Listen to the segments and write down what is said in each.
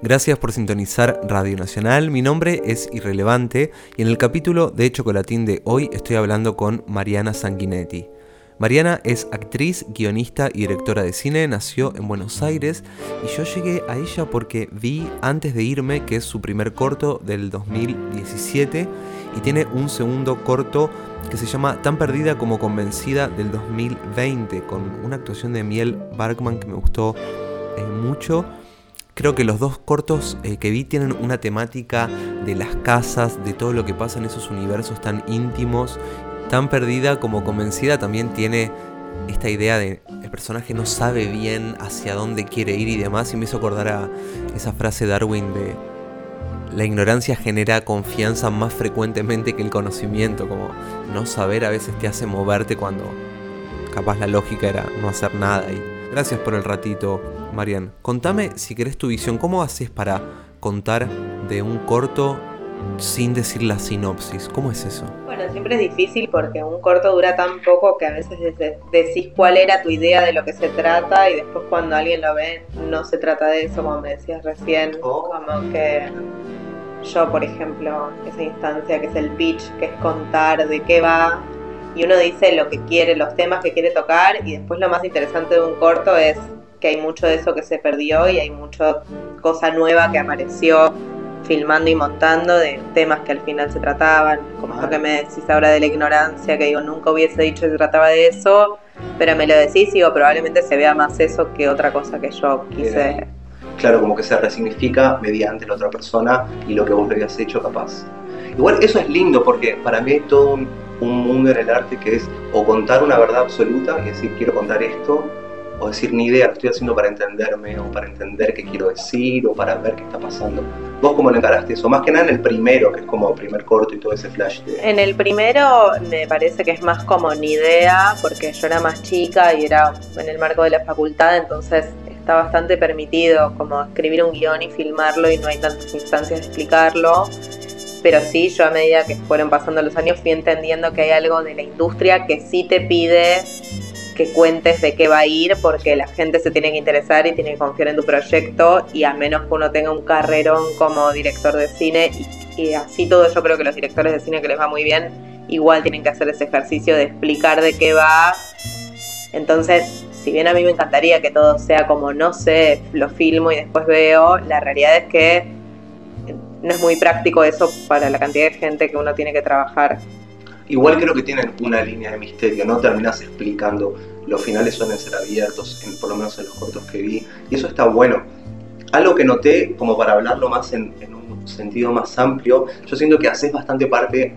Gracias por sintonizar Radio Nacional. Mi nombre es Irrelevante y en el capítulo de Chocolatín de hoy estoy hablando con Mariana Sanguinetti. Mariana es actriz, guionista y directora de cine, nació en Buenos Aires y yo llegué a ella porque vi Antes de irme, que es su primer corto del 2017, y tiene un segundo corto que se llama Tan perdida como convencida del 2020, con una actuación de Miel Barkman que me gustó eh, mucho. Creo que los dos cortos eh, que vi tienen una temática de las casas, de todo lo que pasa en esos universos tan íntimos tan perdida como convencida también tiene esta idea de el personaje no sabe bien hacia dónde quiere ir y demás y me hizo acordar a esa frase de Darwin de la ignorancia genera confianza más frecuentemente que el conocimiento, como no saber a veces te hace moverte cuando capaz la lógica era no hacer nada. Y gracias por el ratito, Marian. Contame si querés tu visión, ¿cómo haces para contar de un corto sin decir la sinopsis? ¿Cómo es eso? Bueno, siempre es difícil porque un corto dura tan poco que a veces decís cuál era tu idea de lo que se trata y después cuando alguien lo ve no se trata de eso, como me decías recién, oh. como que yo, por ejemplo, esa instancia que es el pitch, que es contar de qué va, y uno dice lo que quiere, los temas que quiere tocar, y después lo más interesante de un corto es que hay mucho de eso que se perdió y hay mucha cosa nueva que apareció filmando y montando de temas que al final se trataban, como esto que me decís ahora de la ignorancia, que digo, nunca hubiese dicho que se trataba de eso, pero me lo decís y digo, probablemente se vea más eso que otra cosa que yo quise. Claro, como que se resignifica mediante la otra persona y lo que vos le habías hecho capaz. Igual eso es lindo porque para mí hay todo un, un mundo en el arte que es o contar una verdad absoluta y decir quiero contar esto, o decir ni idea, lo estoy haciendo para entenderme, o para entender qué quiero decir, o para ver qué está pasando. ¿Vos cómo lo encaraste eso? Más que nada en el primero, que es como primer corto y todo ese flash. En el primero me parece que es más como ni idea, porque yo era más chica y era en el marco de la facultad, entonces está bastante permitido como escribir un guion y filmarlo y no hay tantas instancias de explicarlo. Pero sí, yo a medida que fueron pasando los años fui entendiendo que hay algo de la industria que sí te pide que cuentes de qué va a ir porque la gente se tiene que interesar y tiene que confiar en tu proyecto y a menos que uno tenga un carrerón como director de cine y, así todo yo creo que los directores de cine que les va muy bien igual tienen que hacer ese ejercicio de explicar de qué va. Entonces, si bien a mí me encantaría que todo sea como no sé, lo filmo y después veo, la realidad es que no es muy práctico eso para la cantidad de gente que uno tiene que trabajar Igual creo que tienen una línea de misterio, no terminas explicando. Los finales suelen ser abiertos, en, por lo menos en los cortos que vi, y eso está bueno. Algo que noté, como para hablarlo más en, un sentido más amplio, yo siento que haces bastante parte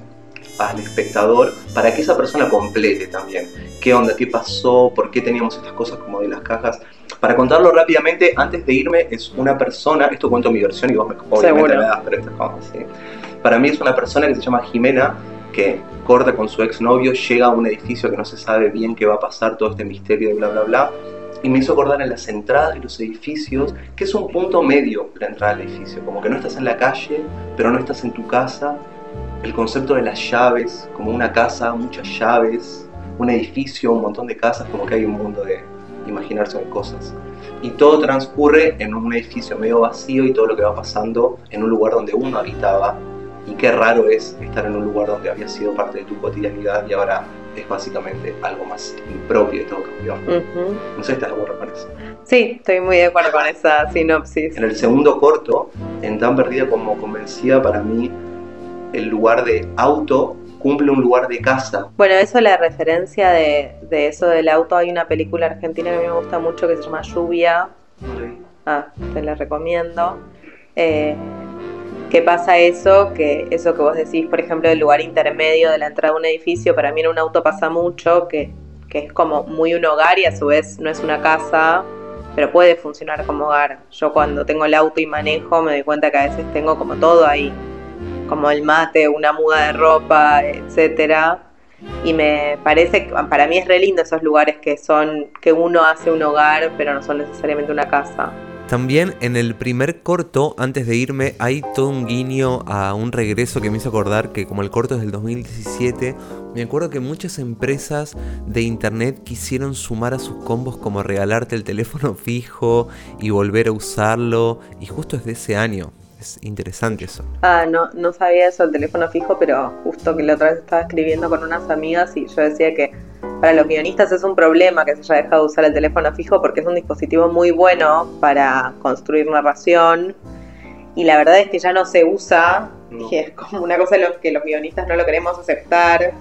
al espectador para que esa persona complete también. ¿Qué onda? ¿Qué pasó? ¿Por qué teníamos estas cosas como de las cajas? Para contarlo rápidamente, antes de irme, es una persona, esto cuento mi versión y vos me, obviamente me das, pero esto es como así. Para mí es una persona que se llama Jimena, que corta con su exnovio, llega a un edificio que no se sabe bien qué va a pasar, todo este misterio de bla bla bla. Y me hizo acordar en las entradas de los edificios, que es un punto medio la entrada al edificio, como que no estás en la calle, pero no estás en tu casa. El concepto de las llaves, como una casa, muchas llaves, un edificio, un montón de casas, como que hay un mundo de imaginarse de cosas. Y todo transcurre en un edificio medio vacío y todo lo que va pasando en un lugar donde uno habitaba y qué raro es estar en un lugar donde había sido parte de tu cotidianidad y ahora es básicamente algo más impropio y todo cambió. No sé si estás de acuerdo con eso. Sí, estoy muy de acuerdo con esa sinopsis. En el segundo corto, en Tan Perdida como Convencida, para mí el lugar de auto cumple un lugar de casa. Bueno, eso la referencia de, de eso del auto. Hay una película argentina que a mí me gusta mucho que se llama Lluvia. Ah, te la recomiendo. Eh, ¿Qué pasa eso? Que eso que vos decís, por ejemplo, del lugar intermedio de la entrada de un edificio, para mí en un auto pasa mucho, que, es como muy un hogar y a su vez no es una casa, pero puede funcionar como hogar. Yo cuando tengo el auto y manejo me doy cuenta que a veces tengo como todo ahí, como el mate, una muda de ropa, etcétera. Y me parece, para mí es re lindo esos lugares que son, que uno hace un hogar, pero no son necesariamente una casa. También en el primer corto, antes de irme, hay todo un guiño a un regreso que me hizo acordar que como el corto es del 2017, Me acuerdo que muchas empresas de internet quisieron sumar a sus combos como regalarte el teléfono fijo y volver a usarlo, y justo es de ese año. Es interesante eso. Ah, no, no sabía eso del teléfono fijo, pero justo que la otra vez estaba escribiendo con unas amigas y yo decía que para los guionistas es un problema que se haya dejado de usar el teléfono fijo porque es un dispositivo muy bueno para construir narración y la verdad es que ya no se usa y es como una cosa que los guionistas no lo queremos aceptar.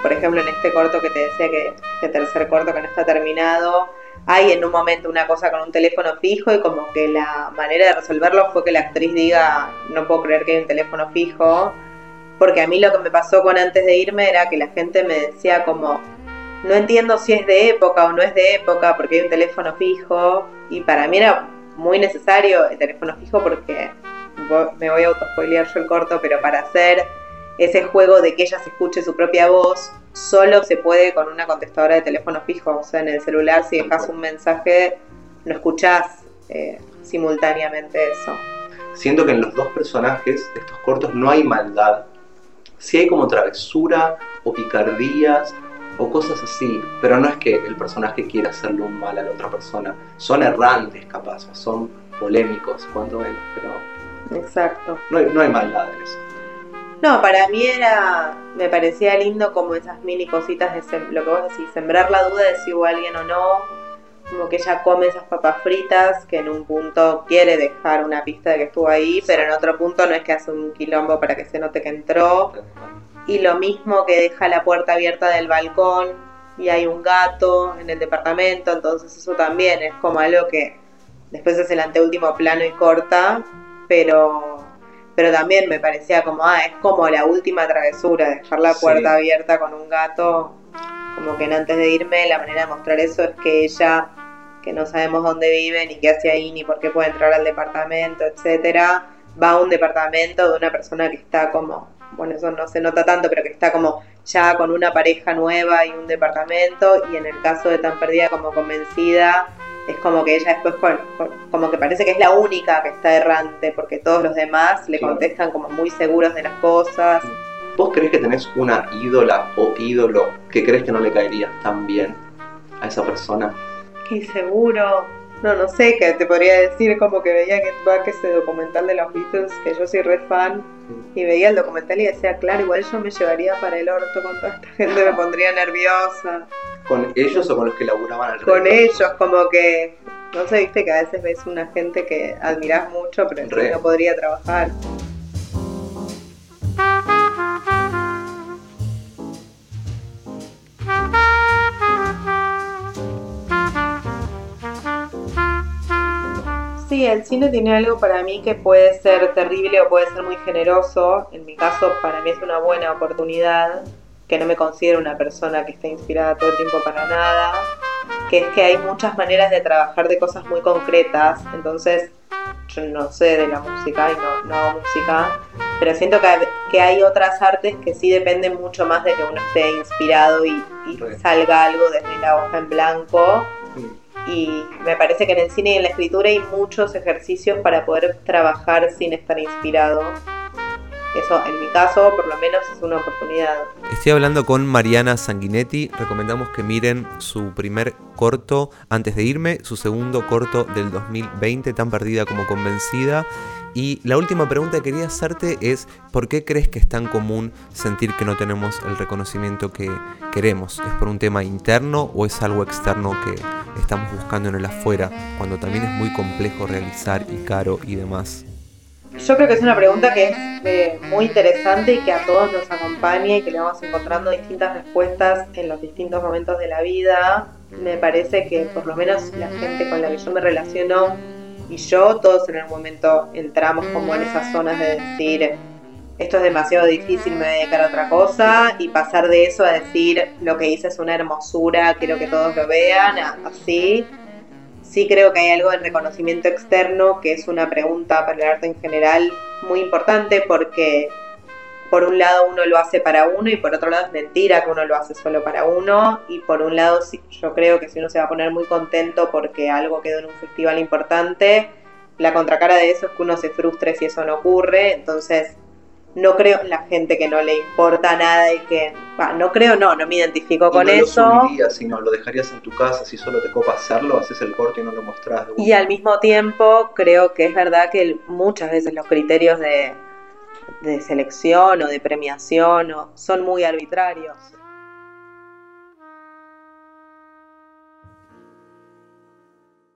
Por ejemplo, en este corto que te decía que este tercer corto que no está terminado, hay en un momento una cosa con un teléfono fijo y como que la manera de resolverlo fue que la actriz diga, no puedo creer que hay un teléfono fijo, porque a mí lo que me pasó con antes de irme era que la gente me decía como, no entiendo si es de época o no es de época porque hay un teléfono fijo y para mí era muy necesario el teléfono fijo porque me voy a autospoilear yo el corto, pero para hacer ese juego de que ella se escuche su propia voz, solo se puede con una contestadora de teléfono fijo. O sea, en el celular si dejas un mensaje, no escuchás eh, simultáneamente eso. Siento que en los dos personajes de estos cortos no hay maldad. Sí hay como travesura o picardías o cosas así, pero no es que el personaje quiera hacerle un mal a la otra persona. Son errantes, capaz, son polémicos, cuanto menos, pero. Exacto. No hay, no hay maldad en eso. No, para mí era, me parecía lindo como esas mini cositas de lo que vos decís, sembrar la duda de si hubo alguien o no, como que ella come esas papas fritas, que en un punto quiere dejar una pista de que estuvo ahí, pero en otro punto no es que hace un quilombo para que se note que entró. Y lo mismo que deja la puerta abierta del balcón y hay un gato en el departamento, entonces eso también es como algo que después es el anteúltimo plano y corta, pero pero también me parecía como, ah, es como la última travesura, dejar la puerta abierta con un gato, como que antes de irme la manera de mostrar eso es que ella, que no sabemos dónde vive, ni qué hace ahí, ni por qué puede entrar al departamento, etcétera, va a un departamento de una persona que está como, bueno, eso no se nota tanto, pero que está como ya con una pareja nueva y un departamento, y en el caso de tan perdida como convencida, es como que ella después como que parece que es la única que está errante porque todos los demás le contestan como muy seguros de las cosas. ¿Vos crees que tenés una ídola o ídolo que crees que no le caería tan bien a esa persona? Qué seguro. No, no sé qué te podría decir, como que veía Get Back ese documental de los Beatles, que yo soy re fan, y veía el documental y decía, claro, igual yo me llevaría para el orto con toda esta gente, me pondría nerviosa. ¿Con ellos o con los que laburaban alrededor? Con ellos, como que, no sé, viste que a veces ves una gente que admirás mucho, pero que no podría trabajar. Sí, el cine tiene algo para mí que puede ser terrible o puede ser muy generoso. En mi caso, para mí es una buena oportunidad que no me considero una persona que esté inspirada todo el tiempo para nada, que es que hay muchas maneras de trabajar de cosas muy concretas, entonces yo no sé de la música y no, no hago música, pero siento que, que, hay otras artes que sí dependen mucho más de que uno esté inspirado y, y salga algo desde la hoja en blanco. Y me parece que en el cine y en la escritura hay muchos ejercicios para poder trabajar sin estar inspirado. Eso, en mi caso, por lo menos es una oportunidad. Estoy hablando con Mariana Sanguinetti. Recomendamos que miren su primer corto antes de irme, su segundo corto del 2020, tan perdida como convencida. Y la última pregunta que quería hacerte es, ¿por qué crees que es tan común sentir que no tenemos el reconocimiento que queremos? ¿Es por un tema interno o es algo externo que estamos buscando en el afuera, cuando también es muy complejo realizar y caro y demás? Yo creo que es una pregunta que es eh, muy interesante y que a todos nos acompaña y que le vamos encontrando distintas respuestas en los distintos momentos de la vida. Me parece que por lo menos la gente con la que yo me relaciono y yo, todos en el momento entramos como en esas zonas de decir, esto es demasiado difícil, me voy a dedicar a otra cosa y pasar de eso a decir, lo que hice es una hermosura, quiero que todos lo vean, así sí creo que hay algo del reconocimiento externo que es una pregunta para el arte en general muy importante porque por un lado uno lo hace para uno y por otro lado es mentira que uno lo hace solo para uno. Y por un lado yo creo que si uno se va a poner muy contento porque algo quedó en un festival importante, la contracara de eso es que uno se frustre si eso no ocurre, entonces no creo en la gente que no le importa nada y que, bah, no creo, no, no me identifico Y con no eso. lo subirías, sino lo dejarías en tu casa, si solo te copa hacerlo, haces el corte y no lo mostrás. de Y al mismo tiempo creo que es verdad que muchas veces los criterios de, de selección o de premiación o- son muy arbitrarios.